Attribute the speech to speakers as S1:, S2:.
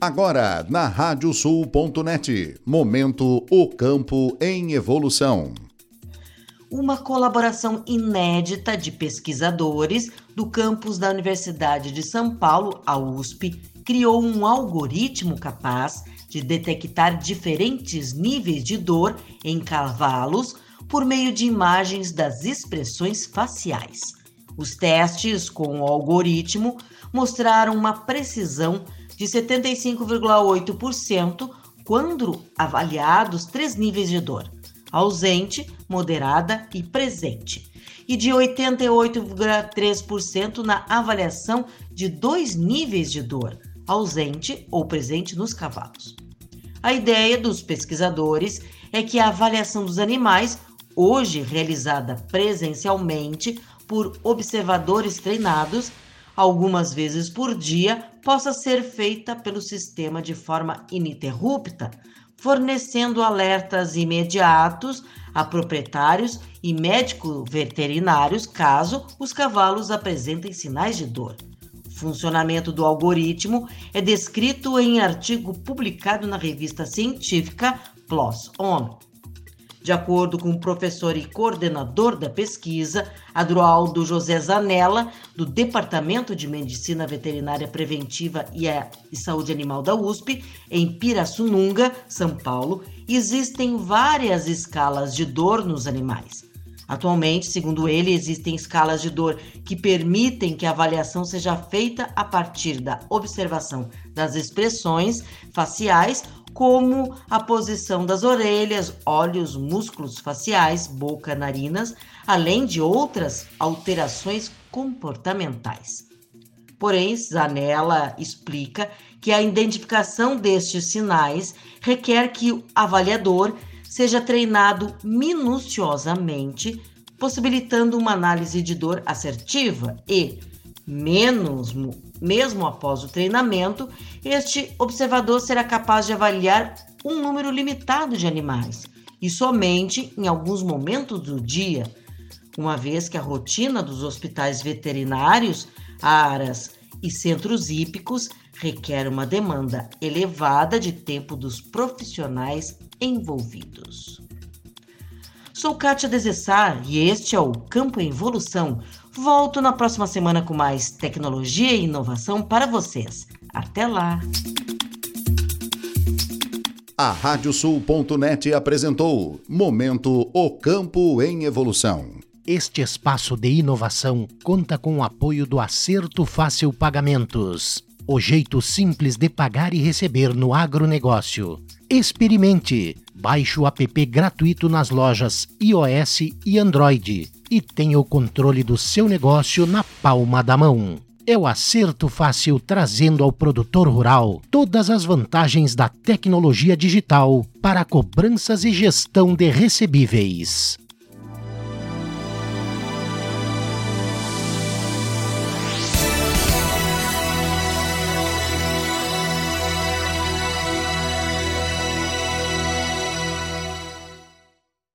S1: Agora, na radiosul.net, momento O Campo em Evolução.
S2: Uma colaboração inédita de pesquisadores do campus da Universidade de São Paulo, a USP, criou um algoritmo capaz de detectar diferentes níveis de dor em cavalos por meio de imagens das expressões faciais. Os testes com o algoritmo mostraram uma precisão de 75,8% quando avaliados três níveis de dor: ausente, moderada e presente, e de 88,3% na avaliação de dois níveis de dor: ausente ou presente nos cavalos. A ideia dos pesquisadores é que a avaliação dos animais, hoje realizada presencialmente por observadores treinados, algumas vezes por dia, possa ser feita pelo sistema de forma ininterrupta, fornecendo alertas imediatos a proprietários e médicos veterinários caso os cavalos apresentem sinais de dor. O funcionamento do algoritmo é descrito em artigo publicado na revista científica PLOS ON. De acordo com o professor e coordenador da pesquisa, Adroaldo José Zanella, do Departamento de Medicina Veterinária Preventiva e, Saúde Animal da USP, em Pirassununga, São Paulo, existem várias escalas de dor nos animais. Atualmente, segundo ele, existem escalas de dor que permitem que a avaliação seja feita a partir da observação das expressões faciais como a posição das orelhas, olhos, músculos faciais, boca, narinas, além de outras alterações comportamentais. Porém, Zanella explica que a identificação destes sinais requer que o avaliador seja treinado minuciosamente, possibilitando uma análise de dor assertiva e, menos mesmo após o treinamento, este observador será capaz de avaliar um número limitado de animais e somente em alguns momentos do dia, uma vez que a rotina dos hospitais veterinários, aras e centros hípicos requer uma demanda elevada de tempo dos profissionais envolvidos. Sou Kátia Desessar e este é o Campo em Evolução, Volto na próxima semana com mais tecnologia e inovação para vocês. Até lá!
S1: A Radiosul.net apresentou Momento O Campo em Evolução.
S3: Este espaço de inovação conta com o apoio do Acerto Fácil Pagamentos. O jeito simples de pagar e receber no agronegócio. Experimente! Baixe o app gratuito nas lojas iOS e Android e tenha o controle do seu negócio na palma da mão. É o acerto fácil trazendo ao produtor rural todas as vantagens da tecnologia digital para cobranças e gestão de recebíveis.